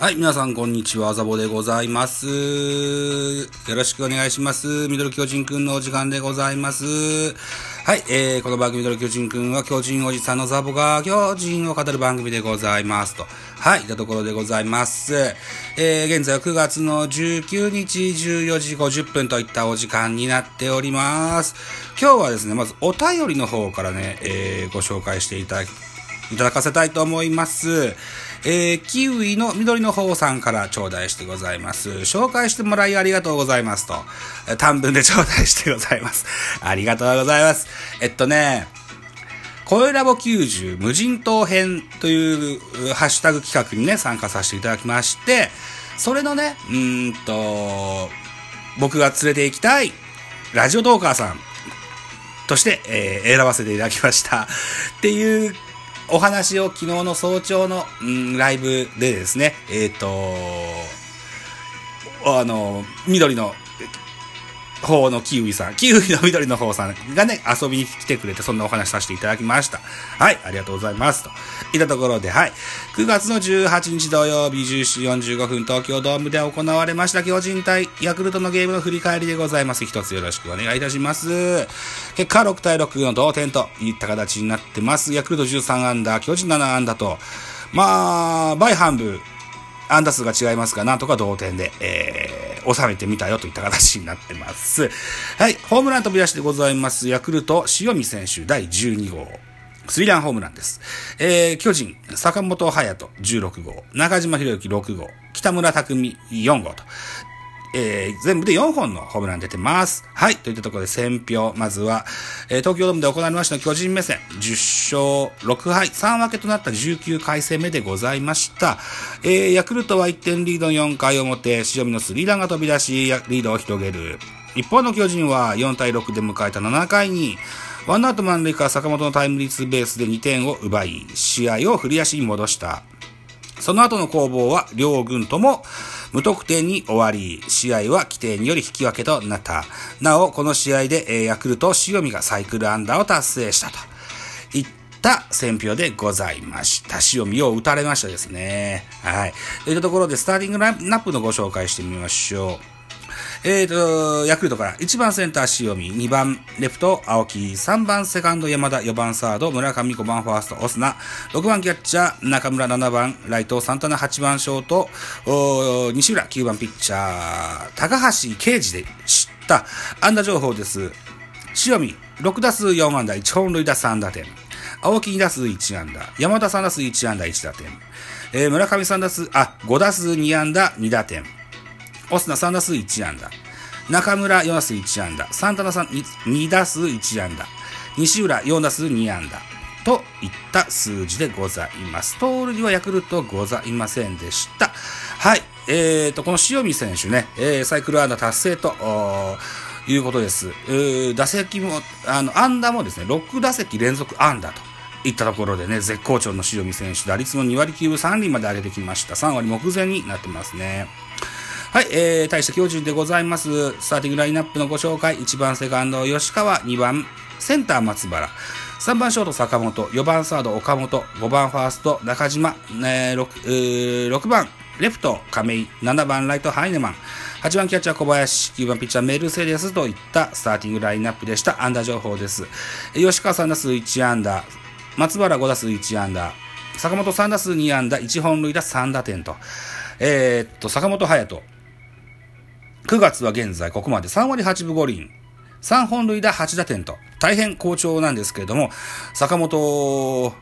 はい、皆さん、こんにちは。ザボでございます。よろしくお願いします。ミドル巨人くんのお時間でございます。はい、えー、この番組ミドル巨人くんは巨人おじさんのザボが巨人を語る番組でございます。と。はい、いたところでございます。えー、現在は9月の19日14時50分といったお時間になっております。今日はですね、まずお便りの方からね、えー、ご紹介していただき、いただかせたいと思います。えー、キウイの緑の方さんから頂戴してございます。紹介してもらいありがとうございますと。えー短文で頂戴してございます。ありがとうございます。えっとね、声ラボ90無人島編というハッシュタグ企画にね、参加させていただきまして、それのね、うんと、僕が連れて行きたいラジオトーカーさんとして、えー選ばせていただきました。っていうお話を昨日の早朝の、うん、ライブでですね、えっ、と、あの、緑の方のキウイさん、キウイの緑の方さんがね、遊びに来てくれて、そんなお話させていただきました。はい、ありがとうございます。と。いったところで、はい。9月の18日土曜日17時45分、東京ドームで行われました巨人対ヤクルトのゲームの振り返りでございます。一つよろしくお願いいたします。結果6対6の同点といった形になってます。ヤクルト13アンダー、巨人7アンダーと、まあ、倍半分、安打数が違いますが、なんとか同点で、えー、収めてみたよといった形になってます。はい、ホームラン飛び出しでございます。ヤクルト、塩見選手第12号。スリランホームランです。えー、巨人、坂本隼人16号、中島博之6号、北村匠海4号と、えー、全部で4本のホームラン出てます。はい。といったところで選票。まずは、えー、東京ドームで行われました巨人目線。10勝6敗3分けとなった19回戦目でございました。えー、ヤクルトは1点リードの4回表、塩見のスリーランが飛び出し、リードを広げる。一方の巨人は4対6で迎えた7回に、ワンアウト満塁から坂本のタイムリーツーベースで2点を奪い、試合を振り足に戻した。その後の攻防は両軍とも無得点に終わり、試合は規定により引き分けとなった。なお、この試合で、えヤクルト塩見がサイクルアンダーを達成したと。いった選票でございました。塩見を打たれましたですね。はい。といったところで、スターティングラインナップのご紹介してみましょう。えーと、ヤクルトから。1番センター塩見、2番レフト青木、3番セカンド山田、4番サード村上、5番ファーストオスナ、6番キャッチャー中村、7番ライト。サンタナ、8番ショート。おー西浦、9番ピッチャー。高橋啓二で知った。安打情報です。塩見、6打数4安打、1本塁打3打点。青木2打数1安打、山田3打数1安打1打点。えー村上3打数、あ、5打数2安打2打点。オスナ3打数1安打。中村4打数1安打。サンタナさん2打数1安打。西浦4打数2安打。といった数字でございます。盗塁はヤクルトございませんでした。はい。えーと、この塩見選手ね、えーサイクル安打達成と、いうことです。えー打席も、あの、安打もですね、6打席連続安打と。いったところでね、絶好調の塩見選手、打率も2割9分3厘まで上げてきました。3割目前になってますね。はい、えー、大した巨人でございます。スターティングラインナップのご紹介。1番セカンド吉川、2番センター松原、3番ショート坂本、4番サード岡本、5番ファースト中島、えー 6, えー6番レフト亀井、7番ライトハイネマン、8番キャッチャー小林、9番ピッチャーメルセデスといったスターティングラインナップでした。安打情報です。吉川3打数1安打、松原5打数1安打、坂本3打数2安打、1本塁打3打点と、えーっと、坂本隼人、9月は現在ここまで。3割8分5厘、3本塁打8打点と、大変好調なんですけれども、坂本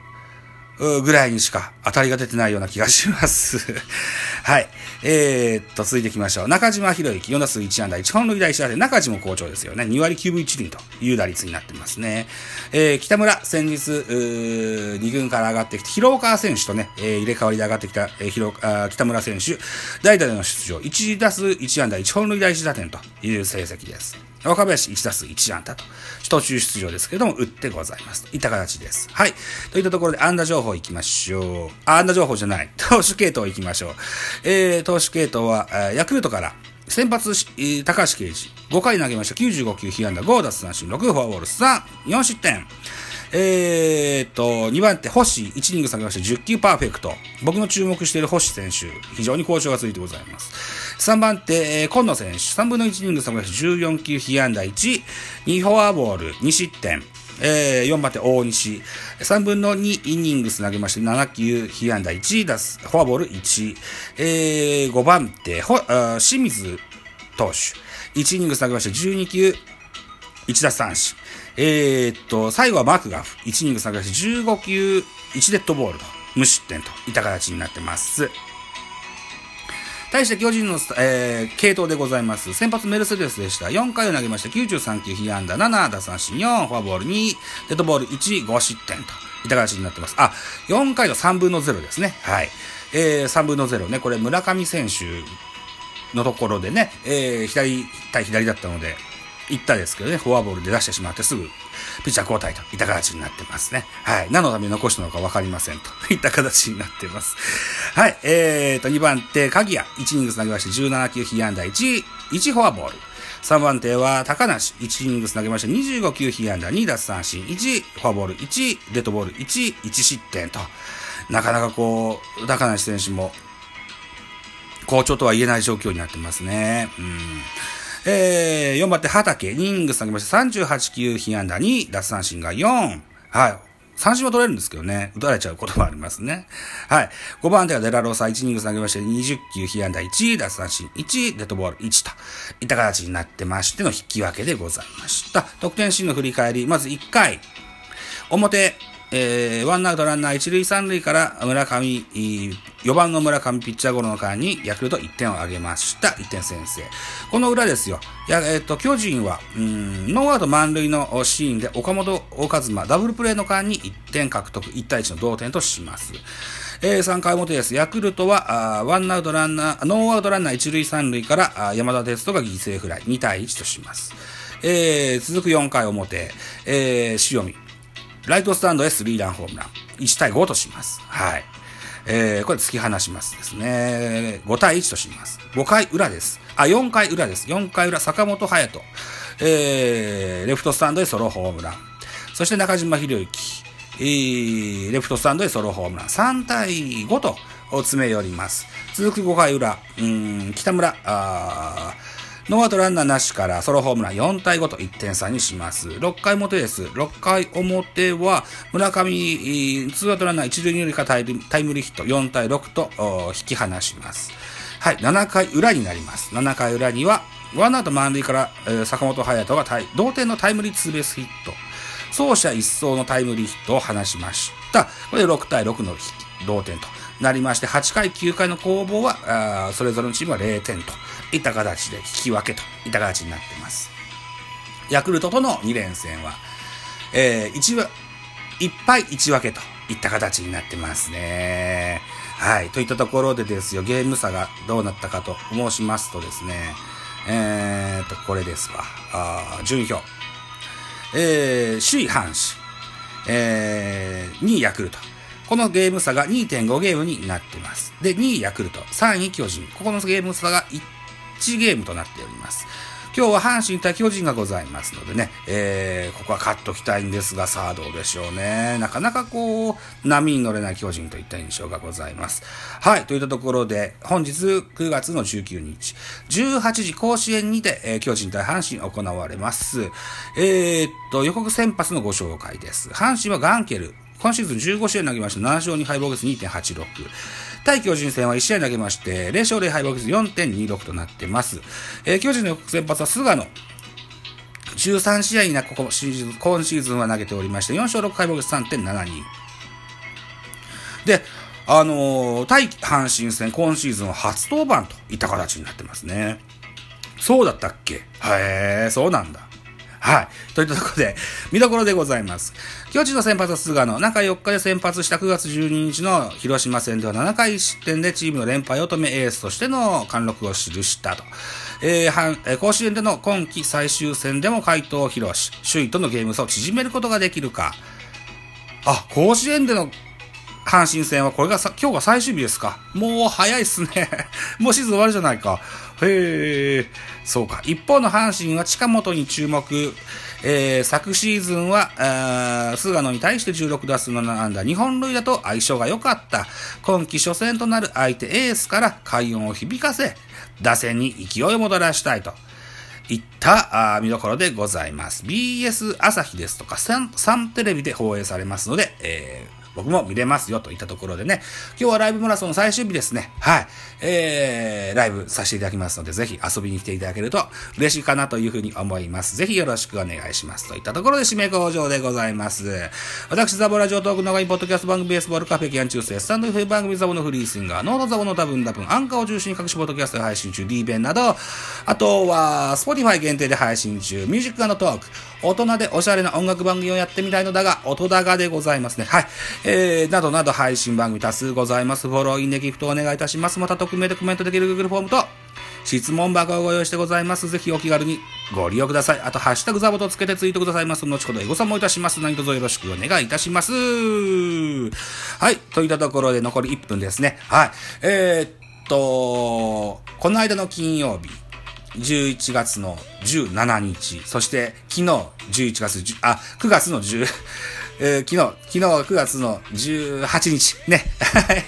ぐらいにしか当たりが出てないような気がします。はい。えー、っと、続いていきましょう。中島博之、4打数1安打、1本塁打1打点、中地も好調ですよね。2割9分1厘という打率になってますね。えー、北村、先日、うー2軍から上がってきて、広岡選手とね、えー入れ替わりで上がってきた、えー、広あ北村選手、代打での出場、1打数1安打、1本塁打1打点という成績です。若林1打数1安打と、途中出場ですけれども、打ってございます。といった形です。はい。といったところで、安打情報いきましょう。あ、安打情報じゃない。投手系統いきましょう。えー、投手系統は、えーヤクルトから、先発、え高橋奎二、5回投げました。95球、被安打5奪三振、6フォアボール3、4失点。えー、っと、2番手、星、1イニング下げまして10球パーフェクト。僕の注目している星選手、非常に好調が続いてございます。3番手、えー、今野選手、3分の1イニング下げまして14球被安打1、2フォアボール、2失点。えー、4番手、大西。3分の2イニングス投げまして、7球、被安打1、出す、フォアボール1。えー、5番手、ほあ清水投手。1イニングス投げまして、12球、1打三振。えー、っと、最後はマクガフ。1イニング下げまして、15球、1デッドボールと、無失点といった形になってます。対して巨人の、えー、系統でございます。先発メルセデスでした。4回を投げました。93球、被安打7、打三振4、フォアボール2、デッドボール1、5失点といた形になってます。あ、4回の3分の0ですね。はい。えー、3分の0ね。これ村上選手のところでね、えー、左対左だったので、行ったですけどね、フォアボールで出してしまってすぐ、ピッチャー交代といった形になってますね。はい。何のために残したのかわかりませんといった形になってます。はい。えーと、2番手、鍵谷。1イニング投げまして17球被安打1、1フォアボール。3番手は高梨。1イニング投げまして25球被安打2奪三振1、フォアボール1、デッドボール1、1失点と。なかなかこう、高梨選手も、好調とは言えない状況になってますね。うん。えー、4番手、畑。2イング下げまして、38球被安打2、奪三振が4。はい。三振は取れるんですけどね、打たれちゃうこともありますね。はい。5番手はデラローサ、1イニング下げまして、20球被安打1、奪三振1、デッドボール1といった形になってましての引き分けでございました。得点シーンの振り返り、まず1回、表、えー、ワンアウトランナー一塁三塁から村上、4番の村上ピッチャーゴロの間にヤクルト1点を挙げました。1点先制。この裏ですよ。や、えっ、ー、と、巨人は、うん、ノーアウト満塁のシーンで岡本和真ダブルプレーの間に1点獲得、1対1の同点とします。えー、3回表です。ヤクルトは、あワンアウトランナー、ノーアウトランナー一塁三塁からあ山田哲人が犠牲フライ2対1とします。えー、続く4回表、えー、塩見。ライトスタンドへスリーランホームラン。1対5とします。はい。えー、これ突き放しますですね。5対1とします。5回裏です。あ、4回裏です。4回裏、坂本隼人。えー、レフトスタンドへソロホームラン。そして中島博之。えー、レフトスタンドへソロホームラン。3対5と詰め寄ります。続く5回裏、うん、北村、あーノーアウトランナーなしからソロホームラン4対5と1点差にします。6回表です。6回表は村上、ツーアウトランナー1塁2塁からタイムリーヒット4対6と引き離します。はい、7回裏になります。7回裏には、ワンアウト満塁から、えー、坂本隼人が同点のタイムリーツーベースヒット。走者一掃のタイムリーヒットを放しました。これで6対6の同点となりまして、8回、9回の攻防は、それぞれのチームは0点といった形で引き分けといった形になっています。ヤクルトとの2連戦は、えー、1、1敗1分けといった形になってますね。はい。といったところでですよ、ゲーム差がどうなったかと申しますとですね、えーと、これですわ。あ順位表。えー、首位阪神、えー、2位ヤクルト。このゲーム差が2.5ゲームになっています。で、2位ヤクルト、3位巨人。ここのゲーム差が1ゲームとなっております。今日は阪神対巨人がございますのでね、えー、ここは勝っときたいんですが、さあどうでしょうね。なかなかこう、波に乗れない巨人といった印象がございます。はい、といったところで、本日9月の19日、18時甲子園にて、えー、巨人対阪神行われます。えー、っと、予告先発のご紹介です。阪神はガンケル、今シーズン15試合投げました。7勝2敗防御率2.86。対巨人戦は1試合投げまして、0勝0敗防御率4.26となってます。えー、巨人の先発は菅野。13試合になここシーズン、今シーズンは投げておりまして、4勝6敗防御率3.72。で、あのー、対阪神戦、今シーズン初登板といった形になってますね。そうだったっけ？へえ、そうなんだ。はい。といったところで、見どころでございます。巨人の先発は菅野、中4日で先発した9月12日の広島戦では7回失点でチームの連敗を止めエースとしての貫禄を記したと。えー、甲子園での今季最終戦でも回答を披露し、首位とのゲーム差を縮めることができるか。あ、甲子園での阪神戦はこれがさ、今日が最終日ですか。もう早いっすね。もうシーズン終わるじゃないか。へえ、そうか。一方の阪神は近本に注目。えー、昨シーズンは、菅野に対して16打数の7打、日本塁打と相性が良かった。今季初戦となる相手エースから快音を響かせ、打線に勢いを戻らしたいと。いった見どころでございます。BS 朝日ですとかサン、サンテレビで放映されますので、えー僕も見れますよといったところでね、今日はライブマラソン最終日ですね。はい。えー、ライブさせていただきますので、ぜひ遊びに来ていただけると嬉しいかなというふうに思います。ぜひよろしくお願いします。といったところで締め工場でございます。私、ザボラジオトーク長いポッドキャスト番組ベースボールカフェキャン中世、スタンド F 番組ザボのフリースインガー、ノートザボの多分多分、アンカーを中心に各種ポッドキャストで配信中、D 弁など、あとは、スポティファイ限定で配信中、ミュージックトーク、大人でおしゃれな音楽番組をやってみたいのだが、音高でございますね。はい。えー、などなど配信番組多数ございます。フォロー、インネギフトお願いいたします。また匿名でコメントできる Google フォームと、質問箱をご用意してございます。ぜひお気軽にご利用ください。あと、ハッシュタグザボとつけてツイートくださいます。後ほどエゴサもいたします。何卒よろしくお願いいたします。はい。といったところで残り1分ですね。はい。えー、っと、この間の金曜日、11月の17日、そして昨日11月、あ、9月の10、えー、昨日、昨日は9月の18日、ね。は い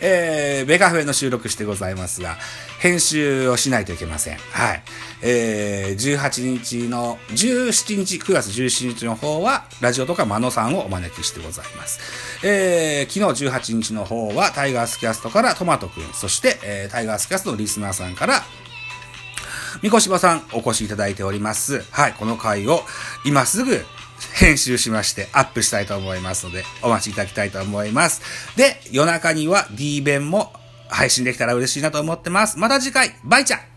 えー、ベカフェの収録してございますが、編集をしないといけません。はい。えー、18日の、17日、9月17日の方は、ラジオとかマノさんをお招きしてございます。えー、昨日18日の方は、タイガースキャストからトマトくん、そして、えー、タイガースキャストのリスナーさんから、三越島さんお越しいただいております。はい、この回を今すぐ編集しましてアップしたいと思いますので、お待ちいただきたいと思います。で、夜中には D 弁も配信できたら嬉しいなと思ってます。また次回、バイチャ